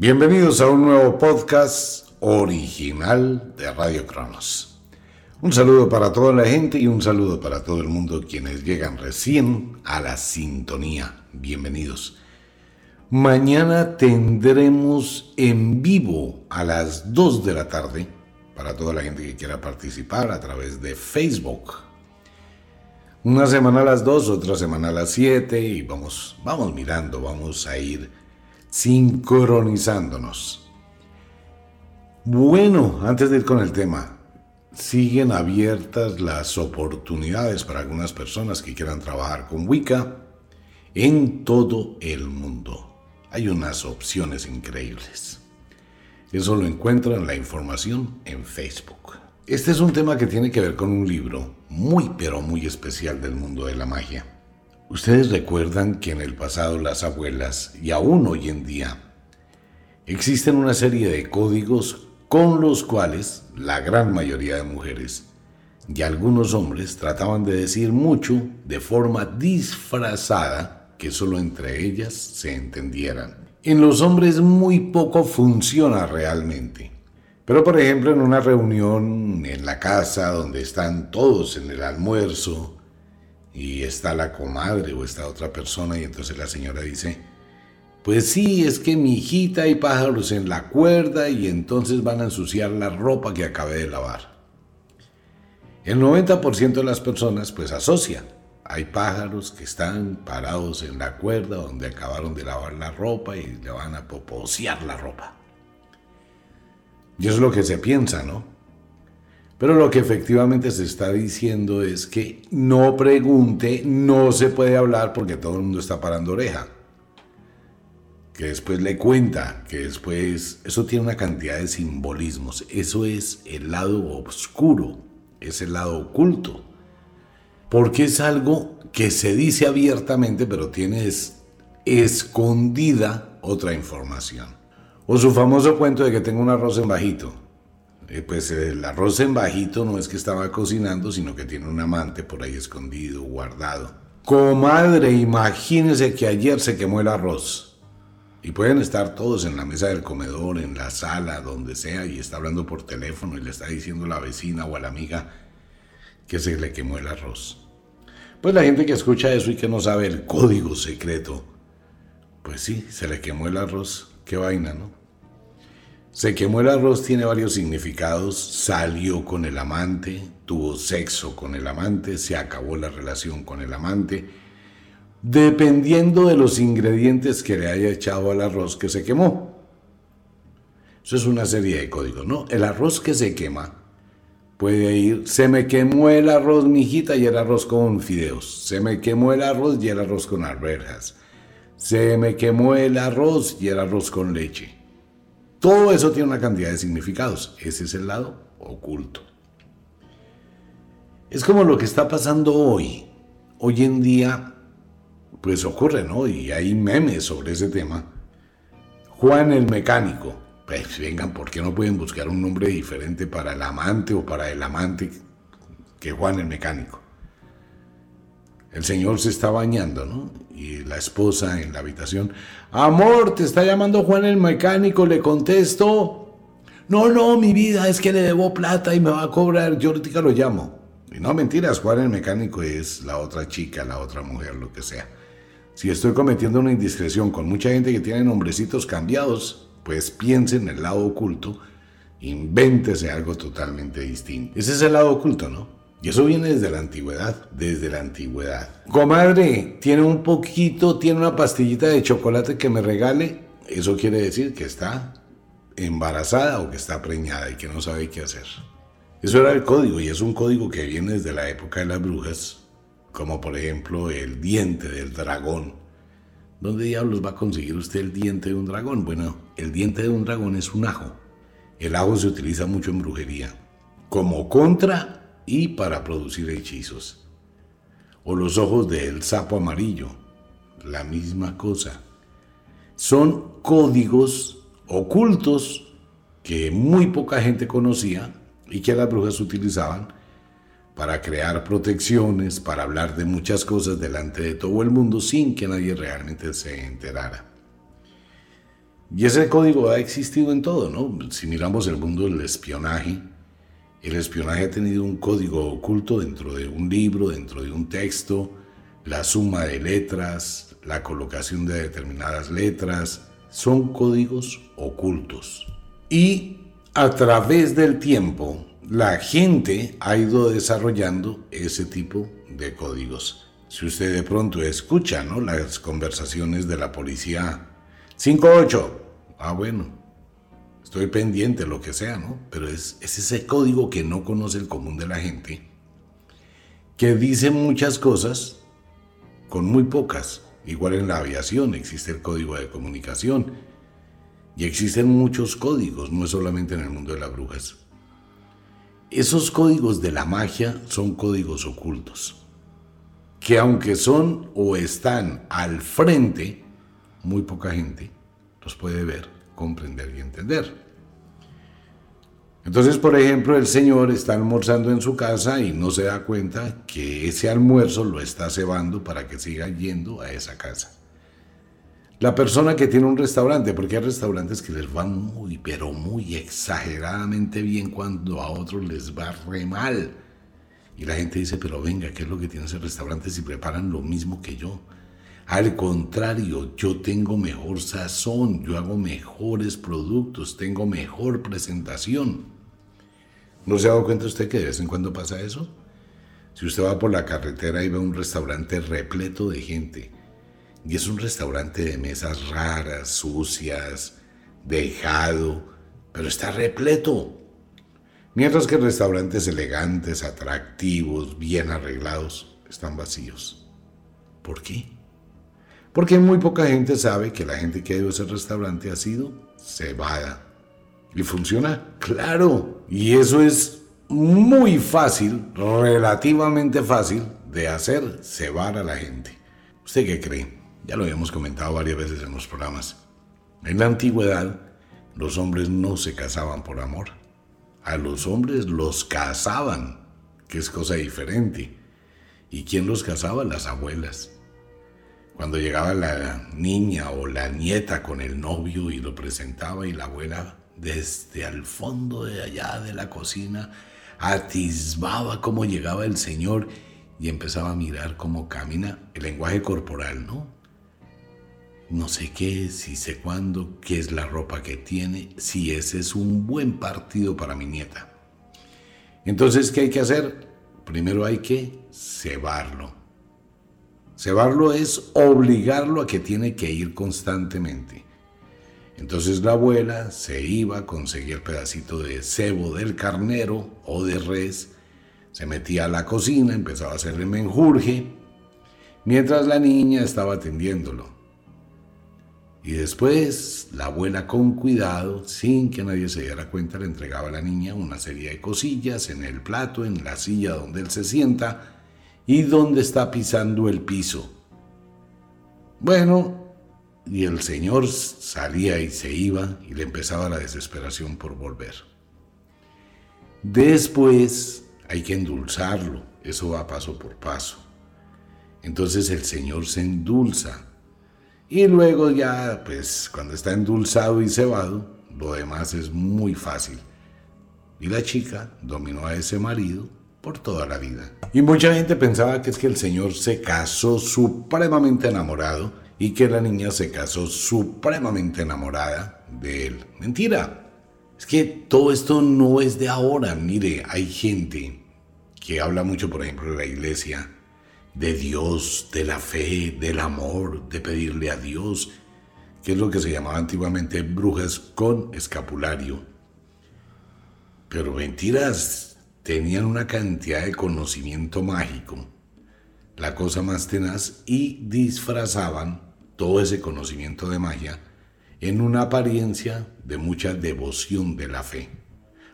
Bienvenidos a un nuevo podcast original de Radio Cronos. Un saludo para toda la gente y un saludo para todo el mundo quienes llegan recién a la sintonía. Bienvenidos. Mañana tendremos en vivo a las 2 de la tarde para toda la gente que quiera participar a través de Facebook. Una semana a las 2, otra semana a las 7 y vamos, vamos mirando, vamos a ir sincronizándonos. Bueno, antes de ir con el tema, siguen abiertas las oportunidades para algunas personas que quieran trabajar con Wicca en todo el mundo. Hay unas opciones increíbles. Eso lo encuentran la información en Facebook. Este es un tema que tiene que ver con un libro muy pero muy especial del mundo de la magia. Ustedes recuerdan que en el pasado las abuelas, y aún hoy en día, existen una serie de códigos con los cuales la gran mayoría de mujeres y algunos hombres trataban de decir mucho de forma disfrazada que solo entre ellas se entendieran. En los hombres muy poco funciona realmente. Pero por ejemplo en una reunión en la casa donde están todos en el almuerzo, y está la comadre o está otra persona y entonces la señora dice, pues sí, es que mi hijita hay pájaros en la cuerda y entonces van a ensuciar la ropa que acabé de lavar. El 90% de las personas pues asocia. Hay pájaros que están parados en la cuerda donde acabaron de lavar la ropa y le van a poposear la ropa. Y eso es lo que se piensa, ¿no? Pero lo que efectivamente se está diciendo es que no pregunte, no se puede hablar porque todo el mundo está parando oreja. Que después le cuenta, que después... Eso tiene una cantidad de simbolismos. Eso es el lado oscuro, es el lado oculto. Porque es algo que se dice abiertamente, pero tiene escondida otra información. O su famoso cuento de que tengo un arroz en bajito. Eh, pues el arroz en bajito no es que estaba cocinando, sino que tiene un amante por ahí escondido, guardado. Comadre, imagínese que ayer se quemó el arroz. Y pueden estar todos en la mesa del comedor, en la sala, donde sea, y está hablando por teléfono y le está diciendo a la vecina o a la amiga que se le quemó el arroz. Pues la gente que escucha eso y que no sabe el código secreto, pues sí, se le quemó el arroz. Qué vaina, ¿no? Se quemó el arroz tiene varios significados, salió con el amante, tuvo sexo con el amante, se acabó la relación con el amante, dependiendo de los ingredientes que le haya echado al arroz que se quemó. Eso es una serie de códigos, ¿no? El arroz que se quema puede ir, se me quemó el arroz, mijita, y el arroz con fideos. Se me quemó el arroz y el arroz con arvejas. Se me quemó el arroz y el arroz con leche. Todo eso tiene una cantidad de significados. Ese es el lado oculto. Es como lo que está pasando hoy. Hoy en día, pues ocurre, ¿no? Y hay memes sobre ese tema. Juan el mecánico. Pues vengan, ¿por qué no pueden buscar un nombre diferente para el amante o para el amante que Juan el mecánico? El señor se está bañando, ¿no? Y la esposa en la habitación, amor, te está llamando Juan el mecánico, le contesto, no, no, mi vida, es que le debo plata y me va a cobrar, yo ahorita lo llamo. Y no, mentiras, Juan el mecánico es la otra chica, la otra mujer, lo que sea. Si estoy cometiendo una indiscreción con mucha gente que tiene nombrecitos cambiados, pues piense en el lado oculto, invéntese algo totalmente distinto. Ese es el lado oculto, ¿no? Y eso viene desde la antigüedad, desde la antigüedad. Comadre, tiene un poquito, tiene una pastillita de chocolate que me regale. Eso quiere decir que está embarazada o que está preñada y que no sabe qué hacer. Eso era el código y es un código que viene desde la época de las brujas, como por ejemplo el diente del dragón. ¿Dónde diablos va a conseguir usted el diente de un dragón? Bueno, el diente de un dragón es un ajo. El ajo se utiliza mucho en brujería. Como contra y para producir hechizos. O los ojos del sapo amarillo, la misma cosa. Son códigos ocultos que muy poca gente conocía y que las brujas utilizaban para crear protecciones, para hablar de muchas cosas delante de todo el mundo sin que nadie realmente se enterara. Y ese código ha existido en todo, ¿no? Si miramos el mundo del espionaje, el espionaje ha tenido un código oculto dentro de un libro, dentro de un texto, la suma de letras, la colocación de determinadas letras, son códigos ocultos. Y a través del tiempo, la gente ha ido desarrollando ese tipo de códigos. Si usted de pronto escucha ¿no? las conversaciones de la policía 58, ah bueno, estoy pendiente, lo que sea, ¿no? Pero es, es ese código que no conoce el común de la gente, que dice muchas cosas con muy pocas. Igual en la aviación existe el código de comunicación y existen muchos códigos, no es solamente en el mundo de las brujas. Esos códigos de la magia son códigos ocultos, que aunque son o están al frente, muy poca gente los puede ver, comprender y entender. Entonces, por ejemplo, el señor está almorzando en su casa y no se da cuenta que ese almuerzo lo está cebando para que siga yendo a esa casa. La persona que tiene un restaurante, porque hay restaurantes que les van muy, pero muy exageradamente bien cuando a otros les va re mal. Y la gente dice, pero venga, ¿qué es lo que tiene ese restaurante si preparan lo mismo que yo? Al contrario, yo tengo mejor sazón, yo hago mejores productos, tengo mejor presentación. ¿No se ha dado cuenta usted que de vez en cuando pasa eso? Si usted va por la carretera y ve un restaurante repleto de gente, y es un restaurante de mesas raras, sucias, dejado, pero está repleto. Mientras que restaurantes elegantes, atractivos, bien arreglados, están vacíos. ¿Por qué? Porque muy poca gente sabe que la gente que ha ido a ese restaurante ha sido cebada. ¿Y funciona? Claro. Y eso es muy fácil, relativamente fácil de hacer cebar a la gente. ¿Usted qué cree? Ya lo habíamos comentado varias veces en los programas. En la antigüedad, los hombres no se casaban por amor. A los hombres los casaban, que es cosa diferente. ¿Y quién los casaba? Las abuelas. Cuando llegaba la niña o la nieta con el novio y lo presentaba y la abuela desde al fondo de allá de la cocina atisbaba cómo llegaba el señor y empezaba a mirar cómo camina el lenguaje corporal, ¿no? no sé qué, si sé cuándo, qué es la ropa que tiene, si ese es un buen partido para mi nieta. Entonces, ¿qué hay que hacer? Primero hay que cebarlo. Cebarlo es obligarlo a que tiene que ir constantemente. Entonces la abuela se iba, conseguía el pedacito de cebo del carnero o de res, se metía a la cocina, empezaba a hacerle menjurje, mientras la niña estaba atendiéndolo. Y después la abuela con cuidado, sin que nadie se diera cuenta, le entregaba a la niña una serie de cosillas en el plato, en la silla donde él se sienta y donde está pisando el piso. Bueno, y el señor salía y se iba y le empezaba la desesperación por volver. Después hay que endulzarlo, eso va paso por paso. Entonces el señor se endulza y luego ya, pues cuando está endulzado y cebado, lo demás es muy fácil. Y la chica dominó a ese marido por toda la vida. Y mucha gente pensaba que es que el señor se casó supremamente enamorado y que la niña se casó supremamente enamorada de él. Mentira. Es que todo esto no es de ahora. Mire, hay gente que habla mucho, por ejemplo, de la iglesia de Dios, de la fe, del amor, de pedirle a Dios, que es lo que se llamaba antiguamente brujas con escapulario. Pero mentiras, tenían una cantidad de conocimiento mágico, la cosa más tenaz, y disfrazaban todo ese conocimiento de magia en una apariencia de mucha devoción de la fe.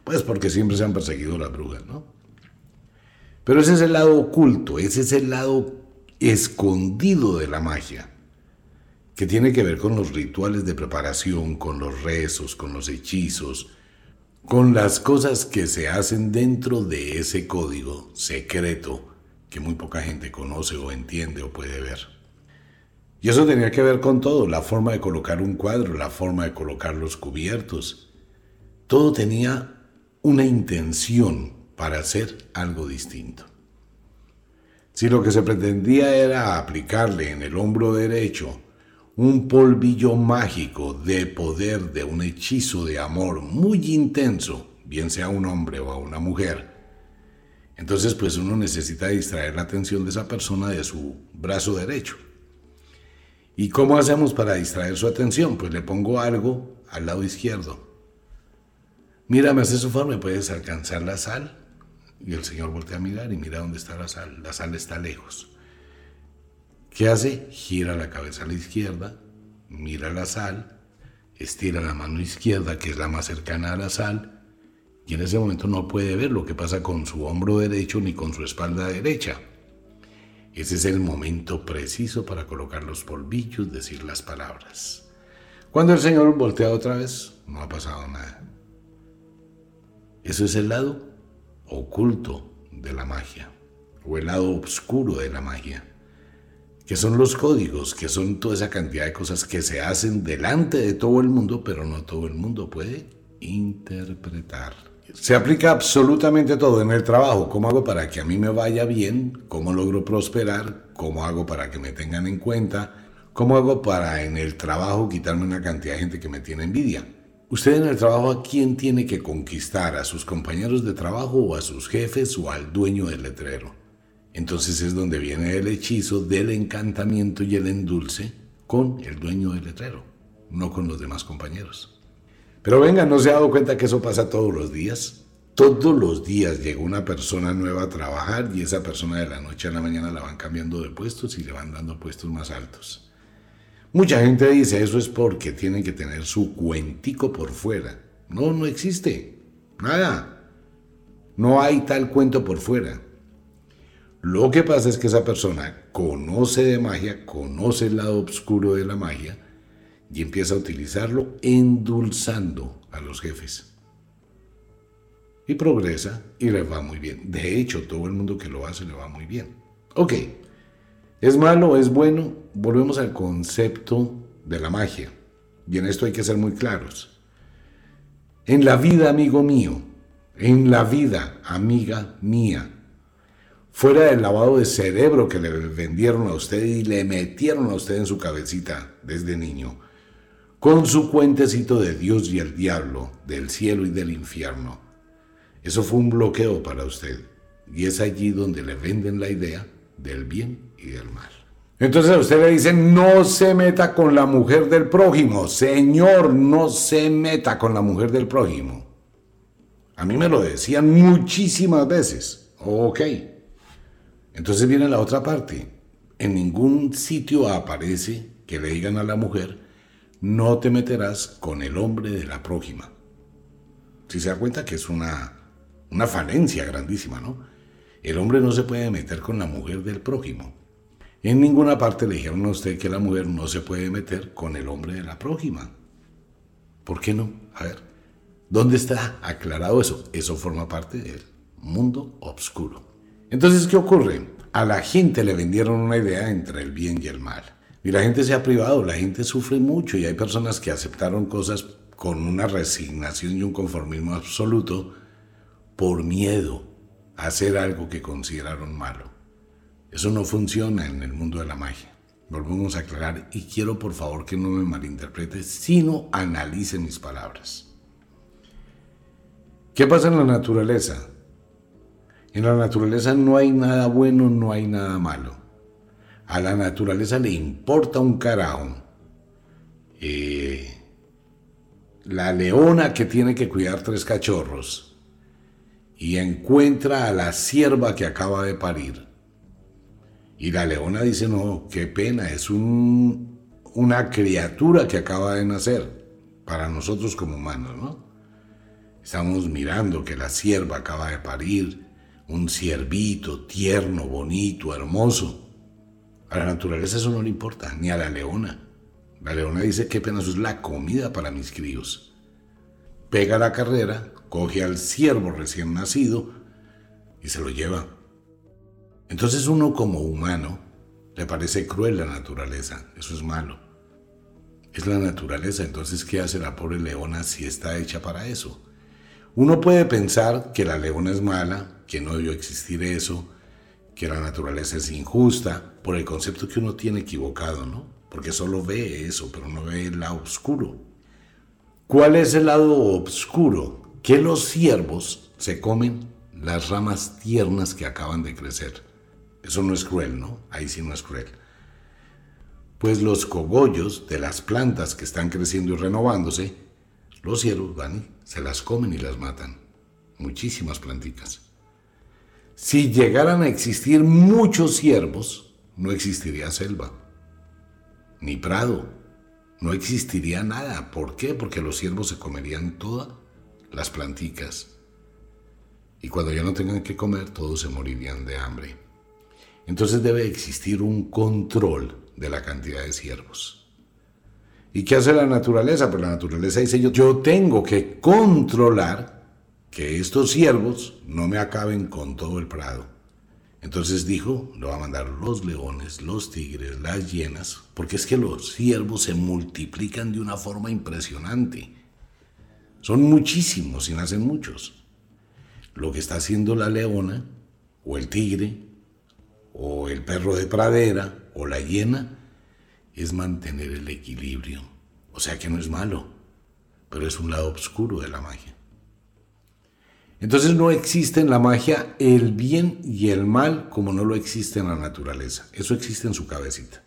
Pues porque siempre se han perseguido las brujas, ¿no? Pero ese es el lado oculto, ese es el lado escondido de la magia, que tiene que ver con los rituales de preparación, con los rezos, con los hechizos, con las cosas que se hacen dentro de ese código secreto que muy poca gente conoce o entiende o puede ver. Y eso tenía que ver con todo, la forma de colocar un cuadro, la forma de colocar los cubiertos. Todo tenía una intención para hacer algo distinto. Si lo que se pretendía era aplicarle en el hombro derecho un polvillo mágico de poder de un hechizo de amor muy intenso, bien sea un hombre o a una mujer, entonces pues uno necesita distraer la atención de esa persona de su brazo derecho. ¿Y cómo hacemos para distraer su atención? Pues le pongo algo al lado izquierdo. Mira, me hace su forma, puedes alcanzar la sal. Y el Señor voltea a mirar y mira dónde está la sal. La sal está lejos. ¿Qué hace? Gira la cabeza a la izquierda, mira la sal, estira la mano izquierda, que es la más cercana a la sal, y en ese momento no puede ver lo que pasa con su hombro derecho ni con su espalda derecha. Ese es el momento preciso para colocar los polvillos, decir las palabras. Cuando el Señor voltea otra vez, no ha pasado nada. Eso es el lado oculto de la magia, o el lado oscuro de la magia que son los códigos, que son toda esa cantidad de cosas que se hacen delante de todo el mundo, pero no todo el mundo puede interpretar. Se aplica absolutamente todo en el trabajo. ¿Cómo hago para que a mí me vaya bien? ¿Cómo logro prosperar? ¿Cómo hago para que me tengan en cuenta? ¿Cómo hago para en el trabajo quitarme una cantidad de gente que me tiene envidia? Usted en el trabajo a quién tiene que conquistar, a sus compañeros de trabajo o a sus jefes o al dueño del letrero. Entonces es donde viene el hechizo del encantamiento y el endulce con el dueño del letrero, no con los demás compañeros. Pero venga, ¿no se ha dado cuenta que eso pasa todos los días? Todos los días llega una persona nueva a trabajar y esa persona de la noche a la mañana la van cambiando de puestos y le van dando puestos más altos. Mucha gente dice eso es porque tienen que tener su cuentico por fuera. No, no existe. Nada. No hay tal cuento por fuera. Lo que pasa es que esa persona conoce de magia, conoce el lado oscuro de la magia y empieza a utilizarlo endulzando a los jefes. Y progresa y le va muy bien. De hecho, todo el mundo que lo hace le va muy bien. Ok, ¿es malo? ¿Es bueno? Volvemos al concepto de la magia. Y en esto hay que ser muy claros. En la vida, amigo mío, en la vida, amiga mía, fuera del lavado de cerebro que le vendieron a usted y le metieron a usted en su cabecita desde niño, con su cuentecito de Dios y el diablo, del cielo y del infierno. Eso fue un bloqueo para usted y es allí donde le venden la idea del bien y del mal. Entonces a usted le dicen, no se meta con la mujer del prójimo. Señor, no se meta con la mujer del prójimo. A mí me lo decían muchísimas veces. Ok. Entonces viene la otra parte. En ningún sitio aparece que le digan a la mujer, no te meterás con el hombre de la prójima. Si se da cuenta que es una, una falencia grandísima, ¿no? El hombre no se puede meter con la mujer del prójimo. En ninguna parte le dijeron a usted que la mujer no se puede meter con el hombre de la prójima. ¿Por qué no? A ver, ¿dónde está aclarado eso? Eso forma parte del mundo oscuro. Entonces, ¿qué ocurre? A la gente le vendieron una idea entre el bien y el mal. Y la gente se ha privado, la gente sufre mucho y hay personas que aceptaron cosas con una resignación y un conformismo absoluto por miedo a hacer algo que consideraron malo. Eso no funciona en el mundo de la magia. Volvemos a aclarar y quiero por favor que no me malinterprete, sino analice mis palabras. ¿Qué pasa en la naturaleza? En la naturaleza no hay nada bueno, no hay nada malo. A la naturaleza le importa un carajo. Eh, la leona que tiene que cuidar tres cachorros y encuentra a la sierva que acaba de parir. Y la leona dice, no, qué pena, es un, una criatura que acaba de nacer para nosotros como humanos, ¿no? Estamos mirando que la sierva acaba de parir un ciervito tierno, bonito, hermoso. A la naturaleza eso no le importa, ni a la leona. La leona dice que apenas es la comida para mis críos. Pega la carrera, coge al ciervo recién nacido y se lo lleva. Entonces uno como humano le parece cruel la naturaleza. Eso es malo. Es la naturaleza, entonces ¿qué hace la pobre leona si está hecha para eso? Uno puede pensar que la leona es mala, que no debió existir eso, que la naturaleza es injusta, por el concepto que uno tiene equivocado, ¿no? Porque solo ve eso, pero no ve el lado oscuro. ¿Cuál es el lado oscuro? Que los ciervos se comen las ramas tiernas que acaban de crecer. Eso no es cruel, ¿no? Ahí sí no es cruel. Pues los cogollos de las plantas que están creciendo y renovándose, los ciervos van, se las comen y las matan. Muchísimas plantitas. Si llegaran a existir muchos ciervos, no existiría selva, ni prado, no existiría nada. ¿Por qué? Porque los ciervos se comerían todas las planticas. Y cuando ya no tengan que comer, todos se morirían de hambre. Entonces debe existir un control de la cantidad de ciervos. ¿Y qué hace la naturaleza? Pues la naturaleza dice yo, yo tengo que controlar que estos siervos no me acaben con todo el prado. Entonces dijo, lo va a mandar los leones, los tigres, las hienas, porque es que los ciervos se multiplican de una forma impresionante. Son muchísimos y nacen muchos. Lo que está haciendo la leona, o el tigre, o el perro de pradera, o la hiena, es mantener el equilibrio. O sea que no es malo, pero es un lado oscuro de la magia. Entonces no existe en la magia el bien y el mal como no lo existe en la naturaleza. Eso existe en su cabecita.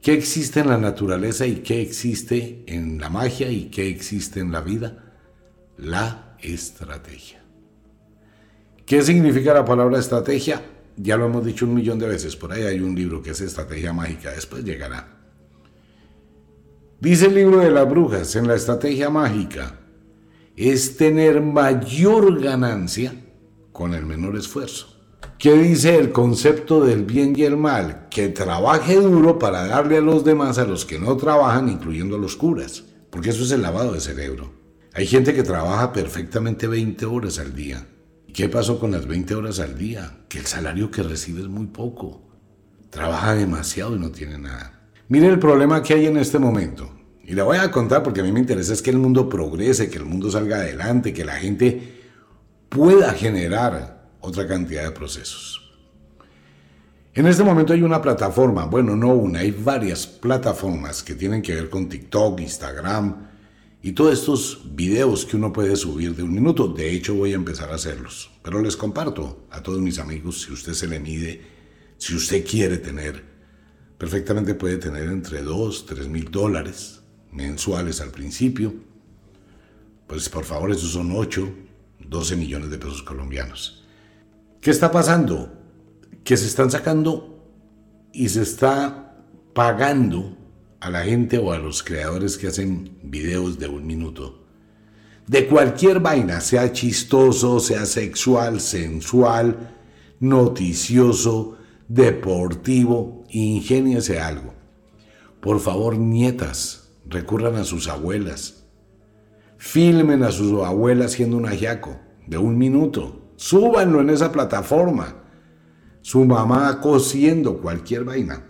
¿Qué existe en la naturaleza y qué existe en la magia y qué existe en la vida? La estrategia. ¿Qué significa la palabra estrategia? Ya lo hemos dicho un millón de veces. Por ahí hay un libro que es Estrategia Mágica. Después llegará. Dice el libro de las brujas en la estrategia mágica es tener mayor ganancia con el menor esfuerzo. ¿Qué dice el concepto del bien y el mal? Que trabaje duro para darle a los demás, a los que no trabajan, incluyendo a los curas. Porque eso es el lavado de cerebro. Hay gente que trabaja perfectamente 20 horas al día. ¿Y qué pasó con las 20 horas al día? Que el salario que recibe es muy poco. Trabaja demasiado y no tiene nada. Mire el problema que hay en este momento. Y la voy a contar porque a mí me interesa es que el mundo progrese, que el mundo salga adelante, que la gente pueda generar otra cantidad de procesos. En este momento hay una plataforma, bueno, no una, hay varias plataformas que tienen que ver con TikTok, Instagram y todos estos videos que uno puede subir de un minuto. De hecho, voy a empezar a hacerlos. Pero les comparto a todos mis amigos, si usted se le mide, si usted quiere tener, perfectamente puede tener entre 2, 3 mil dólares mensuales al principio, pues por favor esos son 8, 12 millones de pesos colombianos. ¿Qué está pasando? Que se están sacando y se está pagando a la gente o a los creadores que hacen videos de un minuto. De cualquier vaina, sea chistoso, sea sexual, sensual, noticioso, deportivo, ingéniese algo. Por favor, nietas, recurran a sus abuelas. Filmen a sus abuelas haciendo un ajiaco de un minuto. Súbanlo en esa plataforma. Su mamá cosiendo cualquier vaina.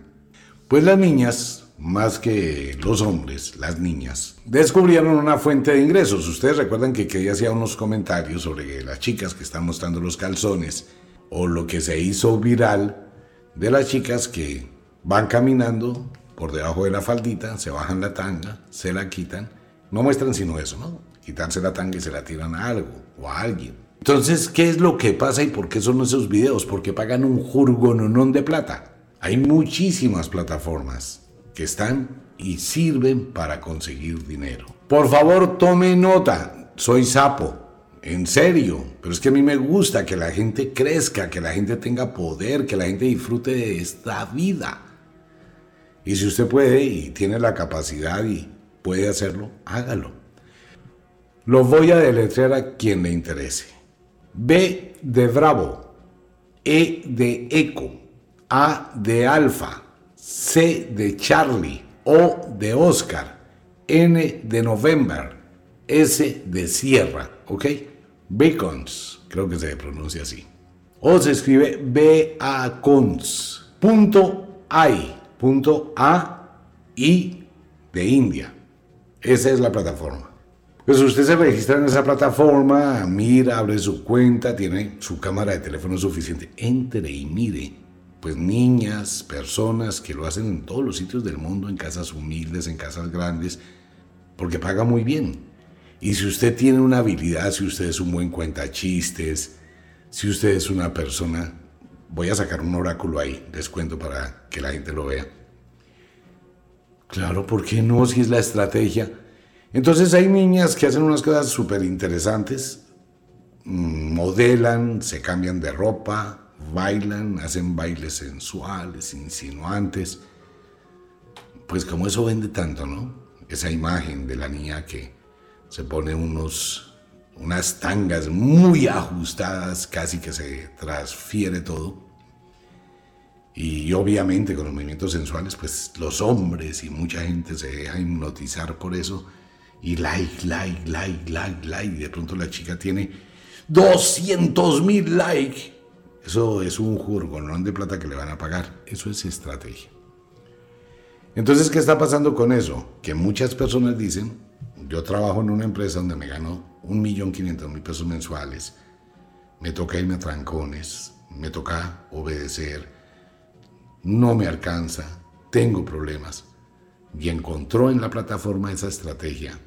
Pues las niñas, más que los hombres, las niñas, descubrieron una fuente de ingresos. Ustedes recuerdan que que hacía unos comentarios sobre las chicas que están mostrando los calzones o lo que se hizo viral de las chicas que van caminando por debajo de la faldita, se bajan la tanga, se la quitan, no muestran sino eso, ¿no? Quitarse la tanga y se la tiran a algo o a alguien. Entonces, ¿qué es lo que pasa y por qué son esos videos? Porque pagan un jurgononón de plata. Hay muchísimas plataformas que están y sirven para conseguir dinero. Por favor, tome nota. Soy sapo. En serio. Pero es que a mí me gusta que la gente crezca, que la gente tenga poder, que la gente disfrute de esta vida. Y si usted puede y tiene la capacidad y puede hacerlo, hágalo. Lo voy a deletrear a quien le interese. B de Bravo, E de Eco, A de Alfa, C de Charlie, O de Oscar, N de November, S de Sierra, ¿ok? Beacons, creo que se pronuncia así. O se escribe B-A-Cons. Punto A I de India. Esa es la plataforma. Pues usted se registra en esa plataforma, mira, abre su cuenta, tiene su cámara de teléfono suficiente, entre y mire. Pues niñas, personas que lo hacen en todos los sitios del mundo, en casas humildes, en casas grandes, porque paga muy bien. Y si usted tiene una habilidad, si usted es un buen cuenta chistes, si usted es una persona, voy a sacar un oráculo ahí, les cuento para que la gente lo vea. Claro, ¿por qué no? Si es la estrategia. Entonces hay niñas que hacen unas cosas súper interesantes, mm, modelan, se cambian de ropa, bailan, hacen bailes sensuales, insinuantes. Pues como eso vende tanto, ¿no? Esa imagen de la niña que se pone unos, unas tangas muy ajustadas, casi que se transfiere todo. Y obviamente con los movimientos sensuales, pues los hombres y mucha gente se deja hipnotizar por eso y like, like, like, like, like. Y de pronto la chica tiene 200 mil likes. Eso es un jurgonón de plata que le van a pagar. Eso es estrategia. Entonces, ¿qué está pasando con eso? Que muchas personas dicen, yo trabajo en una empresa donde me gano 1.500.000 pesos mensuales, me toca irme a trancones, me toca obedecer, no me alcanza, tengo problemas. Y encontró en la plataforma esa estrategia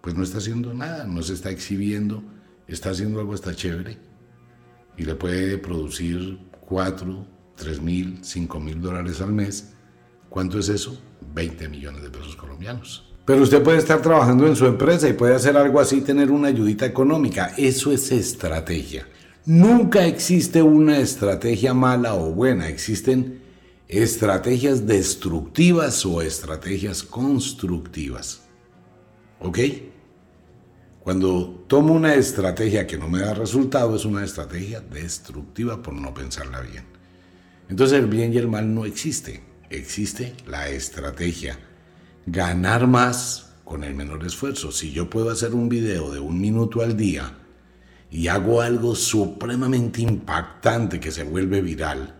pues no está haciendo nada, no se está exhibiendo, está haciendo algo está chévere y le puede producir 4, 3 mil, 5 mil dólares al mes. ¿Cuánto es eso? 20 millones de pesos colombianos. Pero usted puede estar trabajando en su empresa y puede hacer algo así, tener una ayudita económica. Eso es estrategia. Nunca existe una estrategia mala o buena, existen estrategias destructivas o estrategias constructivas. ¿Ok? Cuando tomo una estrategia que no me da resultado, es una estrategia destructiva por no pensarla bien. Entonces el bien y el mal no existe. Existe la estrategia. Ganar más con el menor esfuerzo. Si yo puedo hacer un video de un minuto al día y hago algo supremamente impactante que se vuelve viral,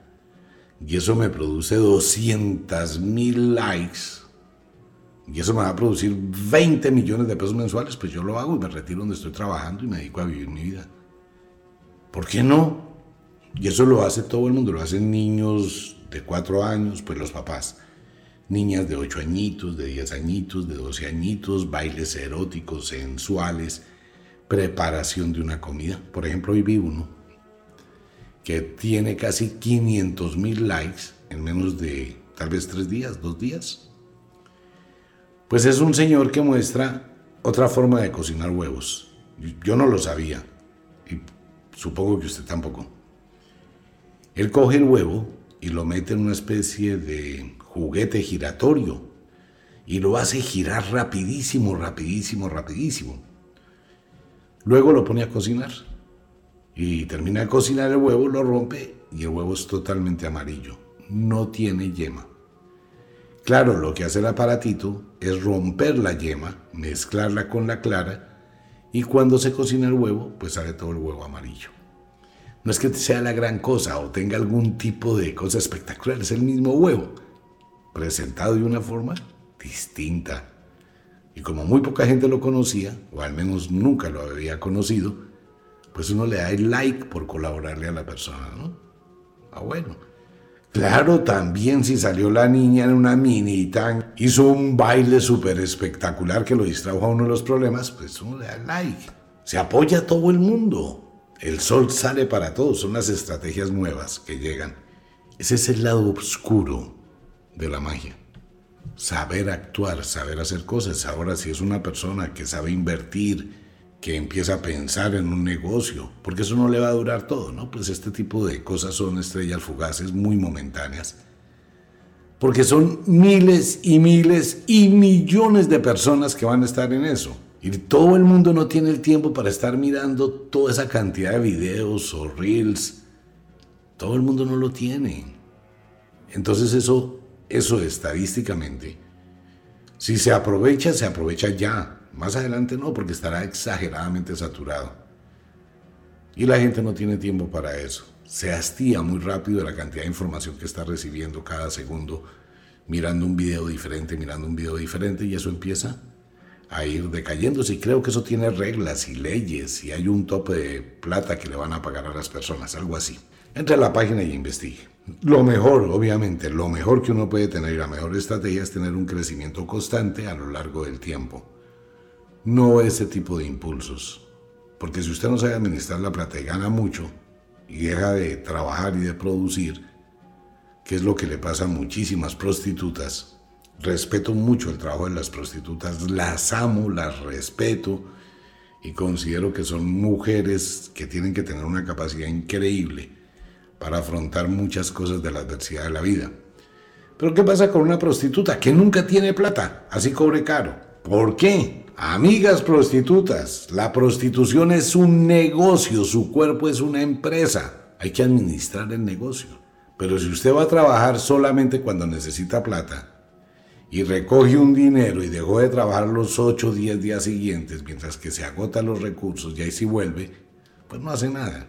y eso me produce 200 mil likes, y eso me va a producir 20 millones de pesos mensuales, pues yo lo hago y me retiro donde estoy trabajando y me dedico a vivir mi vida. ¿Por qué no? Y eso lo hace todo el mundo, lo hacen niños de 4 años, pues los papás, niñas de 8 añitos, de 10 añitos, de 12 añitos, bailes eróticos, sensuales, preparación de una comida. Por ejemplo, hoy vi uno que tiene casi 500 mil likes en menos de tal vez 3 días, 2 días. Pues es un señor que muestra otra forma de cocinar huevos. Yo no lo sabía y supongo que usted tampoco. Él coge el huevo y lo mete en una especie de juguete giratorio y lo hace girar rapidísimo, rapidísimo, rapidísimo. Luego lo pone a cocinar y termina de cocinar el huevo, lo rompe y el huevo es totalmente amarillo, no tiene yema. Claro, lo que hace el aparatito es romper la yema, mezclarla con la clara y cuando se cocina el huevo, pues sale todo el huevo amarillo. No es que sea la gran cosa o tenga algún tipo de cosa espectacular, es el mismo huevo, presentado de una forma distinta. Y como muy poca gente lo conocía, o al menos nunca lo había conocido, pues uno le da el like por colaborarle a la persona, ¿no? Ah, bueno. Claro, también si salió la niña en una mini tan, hizo un baile súper espectacular que lo distrajo a uno de los problemas, pues uno le da like. Se apoya a todo el mundo. El sol sale para todos, son las estrategias nuevas que llegan. Ese es el lado oscuro de la magia. Saber actuar, saber hacer cosas. Ahora si es una persona que sabe invertir, que empieza a pensar en un negocio, porque eso no le va a durar todo, ¿no? Pues este tipo de cosas son estrellas fugaces muy momentáneas, porque son miles y miles y millones de personas que van a estar en eso. Y todo el mundo no tiene el tiempo para estar mirando toda esa cantidad de videos o reels. Todo el mundo no lo tiene. Entonces eso, eso estadísticamente, si se aprovecha, se aprovecha ya. Más adelante no, porque estará exageradamente saturado. Y la gente no tiene tiempo para eso. se hastía muy rápido de la cantidad de información que está recibiendo cada segundo, mirando un video diferente, mirando un video diferente, y eso empieza a ir decayéndose. Y creo que eso tiene reglas y leyes, y hay un tope de plata que le van a pagar a las personas, algo así. Entre a la página y investigue. Lo mejor, obviamente, lo mejor que uno puede tener y la mejor estrategia es tener un crecimiento constante a lo largo del tiempo. No ese tipo de impulsos. Porque si usted no sabe administrar la plata y gana mucho y deja de trabajar y de producir, que es lo que le pasa a muchísimas prostitutas, respeto mucho el trabajo de las prostitutas, las amo, las respeto y considero que son mujeres que tienen que tener una capacidad increíble para afrontar muchas cosas de la adversidad de la vida. Pero ¿qué pasa con una prostituta que nunca tiene plata, así cobre caro? ¿Por qué? Amigas prostitutas, la prostitución es un negocio, su cuerpo es una empresa. Hay que administrar el negocio. Pero si usted va a trabajar solamente cuando necesita plata y recoge un dinero y dejó de trabajar los 8 o 10 días siguientes mientras que se agotan los recursos y ahí sí vuelve, pues no hace nada.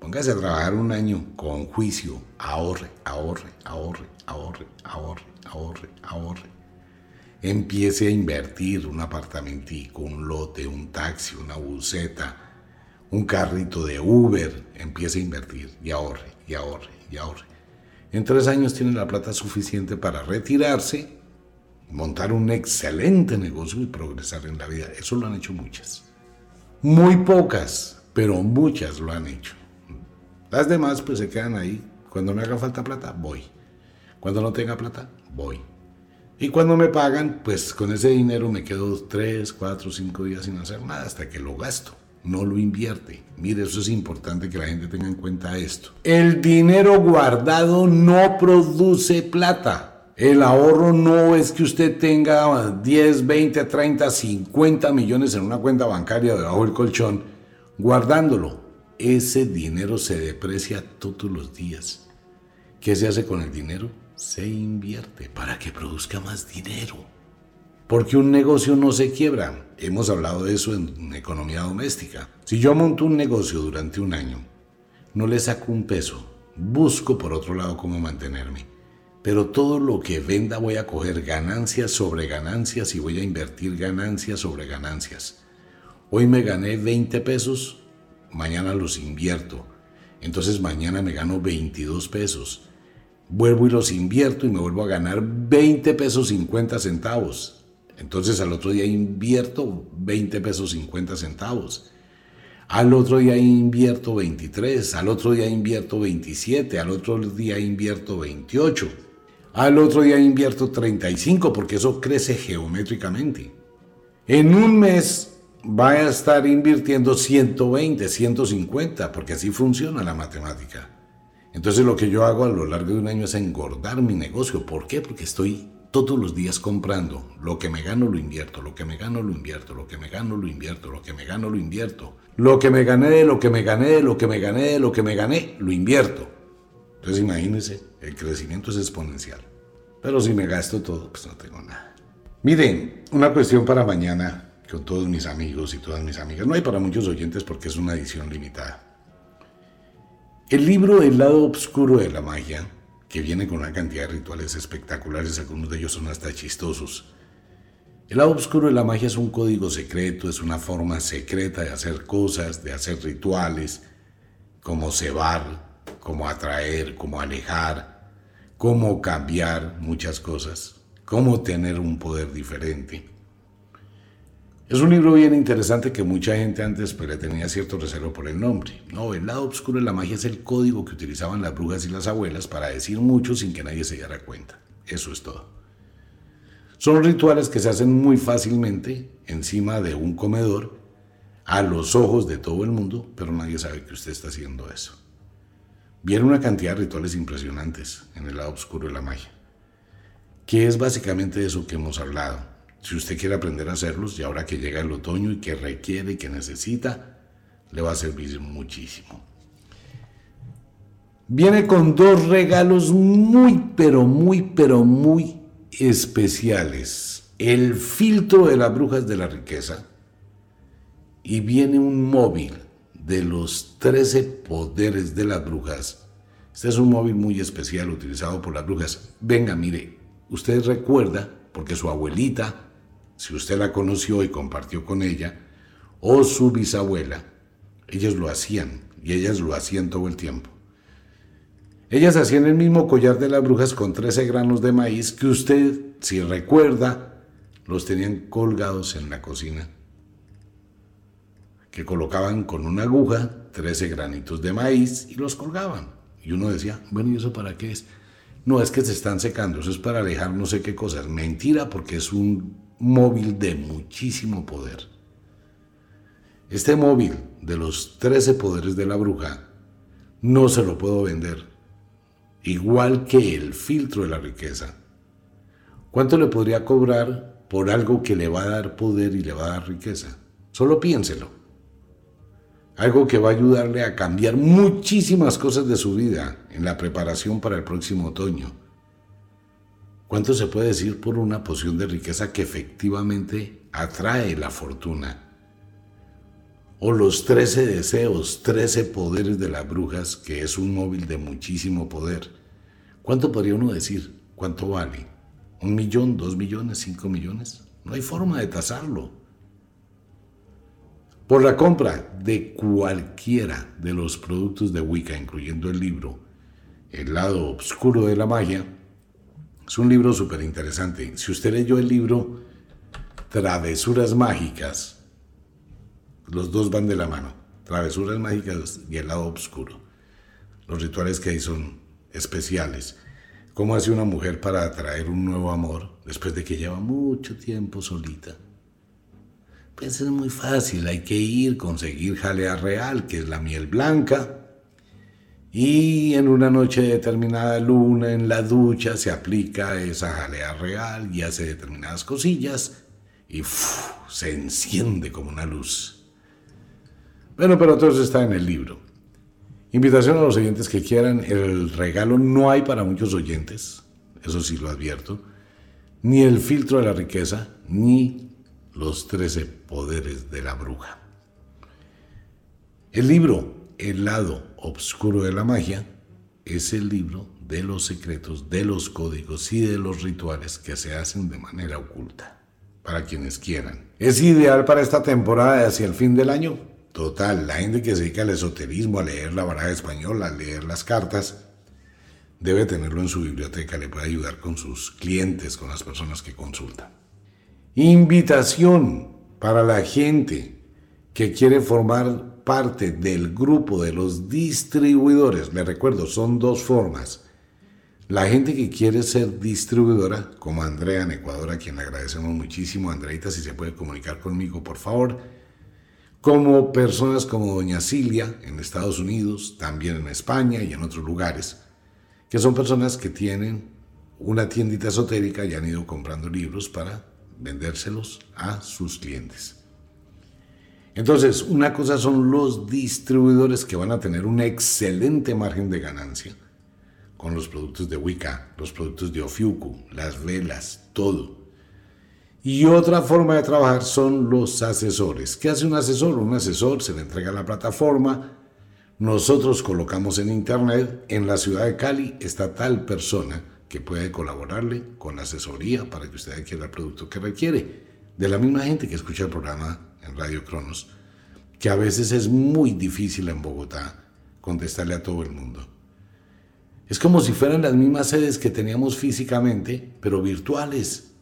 Póngase a trabajar un año con juicio, ahorre, ahorre, ahorre, ahorre, ahorre, ahorre, ahorre empiece a invertir un apartamentico, un lote, un taxi, una buseta, un carrito de Uber, empiece a invertir y ahorre, y ahorre, y ahorre. En tres años tiene la plata suficiente para retirarse, montar un excelente negocio y progresar en la vida. Eso lo han hecho muchas. Muy pocas, pero muchas lo han hecho. Las demás pues se quedan ahí. Cuando me haga falta plata, voy. Cuando no tenga plata, voy. Y cuando me pagan, pues con ese dinero me quedo tres, cuatro, cinco días sin hacer nada hasta que lo gasto. No lo invierte. Mire, eso es importante que la gente tenga en cuenta esto. El dinero guardado no produce plata. El ahorro no es que usted tenga 10, 20, 30, 50 millones en una cuenta bancaria debajo del colchón guardándolo. Ese dinero se deprecia todos los días. ¿Qué se hace con el dinero? se invierte para que produzca más dinero. Porque un negocio no se quiebra. Hemos hablado de eso en economía doméstica. Si yo monto un negocio durante un año, no le saco un peso, busco por otro lado cómo mantenerme. Pero todo lo que venda voy a coger ganancias sobre ganancias y voy a invertir ganancias sobre ganancias. Hoy me gané 20 pesos, mañana los invierto. Entonces mañana me gano 22 pesos vuelvo y los invierto y me vuelvo a ganar 20 pesos 50 centavos. Entonces al otro día invierto 20 pesos 50 centavos. Al otro día invierto 23, al otro día invierto 27, al otro día invierto 28, al otro día invierto 35 porque eso crece geométricamente. En un mes va a estar invirtiendo 120, 150 porque así funciona la matemática. Entonces lo que yo hago a lo largo de un año es engordar mi negocio. ¿Por qué? Porque estoy todos los días comprando. Lo que me gano lo invierto, lo que me gano lo invierto, lo que me gano lo invierto, lo que me gano lo invierto. Lo que me gané, lo que me gané, lo que me gané, lo que me gané, lo invierto. Entonces imagínense, el crecimiento es exponencial. Pero si me gasto todo, pues no tengo nada. Miren, una cuestión para mañana con todos mis amigos y todas mis amigas. No hay para muchos oyentes porque es una edición limitada. El libro El lado oscuro de la magia, que viene con una cantidad de rituales espectaculares, algunos de ellos son hasta chistosos. El lado oscuro de la magia es un código secreto, es una forma secreta de hacer cosas, de hacer rituales, como cebar, como atraer, como alejar, cómo cambiar muchas cosas, cómo tener un poder diferente. Es un libro bien interesante que mucha gente antes pues, le tenía cierto reservo por el nombre. No, el lado oscuro de la magia es el código que utilizaban las brujas y las abuelas para decir mucho sin que nadie se diera cuenta. Eso es todo. Son rituales que se hacen muy fácilmente encima de un comedor a los ojos de todo el mundo, pero nadie sabe que usted está haciendo eso. Viene una cantidad de rituales impresionantes en el lado oscuro de la magia, que es básicamente eso que hemos hablado si usted quiere aprender a hacerlos y ahora que llega el otoño y que requiere y que necesita, le va a servir muchísimo. Viene con dos regalos muy, pero muy, pero muy especiales. El filtro de las brujas de la riqueza y viene un móvil de los 13 poderes de las brujas. Este es un móvil muy especial utilizado por las brujas. Venga, mire, usted recuerda, porque su abuelita, si usted la conoció y compartió con ella, o su bisabuela, ellos lo hacían y ellas lo hacían todo el tiempo. Ellas hacían el mismo collar de las brujas con 13 granos de maíz que usted, si recuerda, los tenían colgados en la cocina. Que colocaban con una aguja 13 granitos de maíz y los colgaban. Y uno decía, bueno, ¿y eso para qué es? No, es que se están secando, eso es para alejar no sé qué cosas. Mentira, porque es un móvil de muchísimo poder. Este móvil de los 13 poderes de la bruja no se lo puedo vender igual que el filtro de la riqueza. ¿Cuánto le podría cobrar por algo que le va a dar poder y le va a dar riqueza? Solo piénselo. Algo que va a ayudarle a cambiar muchísimas cosas de su vida en la preparación para el próximo otoño. ¿Cuánto se puede decir por una poción de riqueza que efectivamente atrae la fortuna? o los 13 deseos, 13 poderes de las brujas, que es un móvil de muchísimo poder. ¿Cuánto podría uno decir? ¿Cuánto vale? ¿Un millón, dos millones, cinco millones? No hay forma de tasarlo. Por la compra de cualquiera de los productos de Wicca, incluyendo el libro El lado oscuro de la magia, es un libro súper interesante. Si usted leyó el libro Travesuras Mágicas, los dos van de la mano. Travesuras mágicas y el lado oscuro. Los rituales que hay son especiales. ¿Cómo hace una mujer para atraer un nuevo amor después de que lleva mucho tiempo solita? Pues es muy fácil, hay que ir, conseguir jalea real, que es la miel blanca, y en una noche de determinada luna, en la ducha, se aplica esa jalea real y hace determinadas cosillas y se enciende como una luz. Bueno, pero todo eso está en el libro. Invitación a los oyentes que quieran. El regalo no hay para muchos oyentes, eso sí lo advierto. Ni el filtro de la riqueza, ni los 13 poderes de la bruja. El libro El lado oscuro de la magia es el libro de los secretos, de los códigos y de los rituales que se hacen de manera oculta, para quienes quieran. ¿Es ideal para esta temporada hacia el fin del año? Total, la gente que se dedica al esoterismo, a leer la baraja española, a leer las cartas, debe tenerlo en su biblioteca, le puede ayudar con sus clientes, con las personas que consultan. Invitación para la gente que quiere formar parte del grupo de los distribuidores. Le recuerdo, son dos formas. La gente que quiere ser distribuidora, como Andrea en Ecuador, a quien le agradecemos muchísimo. Andreita, si se puede comunicar conmigo, por favor como personas como Doña Silvia en Estados Unidos, también en España y en otros lugares, que son personas que tienen una tiendita esotérica y han ido comprando libros para vendérselos a sus clientes. Entonces, una cosa son los distribuidores que van a tener un excelente margen de ganancia con los productos de Wicca, los productos de Ofiuku, las velas, todo. Y otra forma de trabajar son los asesores. ¿Qué hace un asesor? Un asesor se le entrega la plataforma, nosotros colocamos en internet, en la ciudad de Cali está tal persona que puede colaborarle con la asesoría para que usted adquiera el producto que requiere. De la misma gente que escucha el programa Radio Cronos, que a veces es muy difícil en Bogotá contestarle a todo el mundo. Es como si fueran las mismas sedes que teníamos físicamente, pero virtuales.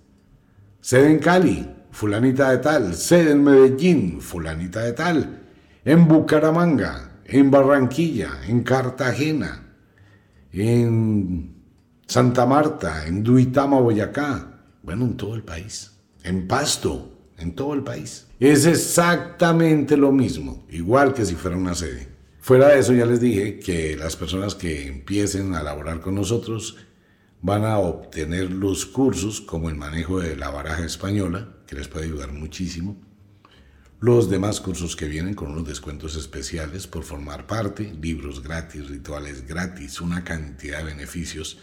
Sede en Cali, fulanita de tal. Sede en Medellín, fulanita de tal. En Bucaramanga, en Barranquilla, en Cartagena, en Santa Marta, en Duitama, Boyacá. Bueno, en todo el país. En Pasto, en todo el país. Es exactamente lo mismo, igual que si fuera una sede. Fuera de eso ya les dije que las personas que empiecen a laborar con nosotros van a obtener los cursos como el manejo de la baraja española, que les puede ayudar muchísimo. Los demás cursos que vienen con unos descuentos especiales por formar parte, libros gratis, rituales gratis, una cantidad de beneficios.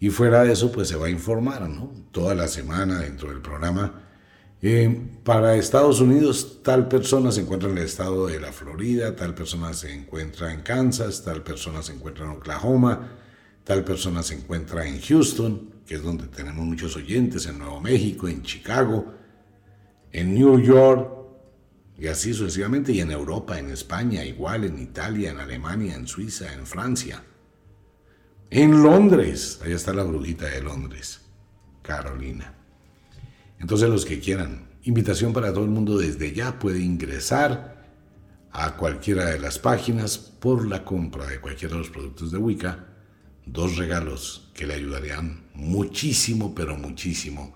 Y fuera de eso, pues se va a informar, ¿no? Toda la semana dentro del programa Eh, para Estados Unidos, tal persona se encuentra en el estado de la Florida, tal persona se encuentra en Kansas, tal persona se encuentra en Oklahoma, tal persona se encuentra en Houston, que es donde tenemos muchos oyentes, en Nuevo México, en Chicago, en New York, y así sucesivamente, y en Europa, en España, igual, en Italia, en Alemania, en Suiza, en Francia, en Londres, allá está la brujita de Londres, Carolina. Entonces los que quieran, invitación para todo el mundo desde ya puede ingresar a cualquiera de las páginas por la compra de cualquiera de los productos de Wicca. Dos regalos que le ayudarían muchísimo, pero muchísimo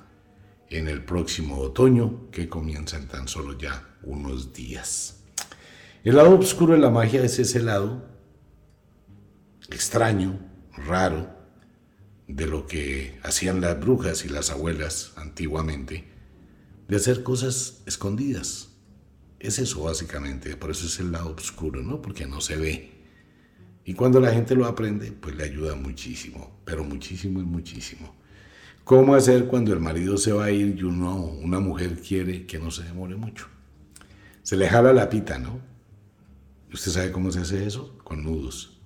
en el próximo otoño que comienza en tan solo ya unos días. El lado oscuro de la magia es ese lado extraño, raro, de lo que hacían las brujas y las abuelas antiguamente, de hacer cosas escondidas. Es eso básicamente, por eso es el lado oscuro, ¿no? Porque no se ve. Y cuando la gente lo aprende, pues le ayuda muchísimo, pero muchísimo y muchísimo. ¿Cómo hacer cuando el marido se va a ir y uno, una mujer quiere que no se demore mucho? Se le jala la pita, ¿no? ¿Usted sabe cómo se hace eso? Con nudos.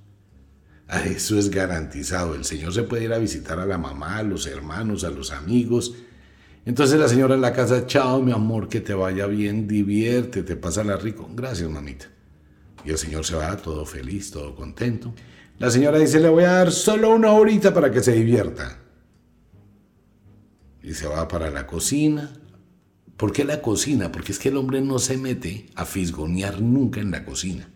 Eso es garantizado. El Señor se puede ir a visitar a la mamá, a los hermanos, a los amigos. Entonces la señora en la casa, chao mi amor, que te vaya bien, diviértete, pásala rico. Gracias, mamita. Y el Señor se va todo feliz, todo contento. La señora dice, le voy a dar solo una horita para que se divierta. Y se va para la cocina. ¿Por qué la cocina? Porque es que el hombre no se mete a fisgonear nunca en la cocina.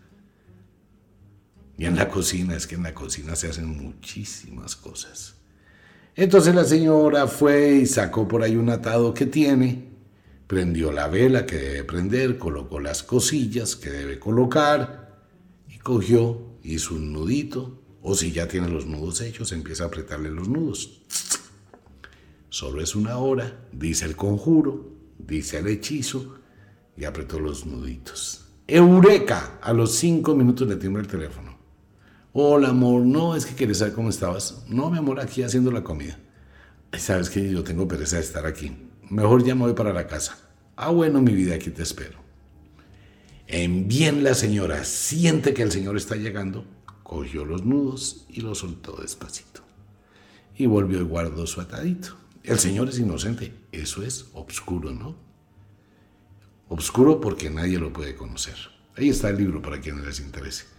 Y en la cocina, es que en la cocina se hacen muchísimas cosas. Entonces la señora fue y sacó por ahí un atado que tiene, prendió la vela que debe prender, colocó las cosillas que debe colocar y cogió, hizo un nudito, o si ya tiene los nudos hechos, empieza a apretarle los nudos. Solo es una hora, dice el conjuro, dice el hechizo y apretó los nuditos. ¡Eureka! A los cinco minutos le timbra el teléfono. Hola, amor. No, es que quieres saber cómo estabas. No, mi amor, aquí haciendo la comida. Sabes que yo tengo pereza de estar aquí. Mejor ya me voy para la casa. Ah, bueno, mi vida, aquí te espero. En bien la señora siente que el señor está llegando, cogió los nudos y los soltó despacito. Y volvió y guardó su atadito. El señor es inocente. Eso es obscuro, ¿no? Obscuro porque nadie lo puede conocer. Ahí está el libro para quienes les interese.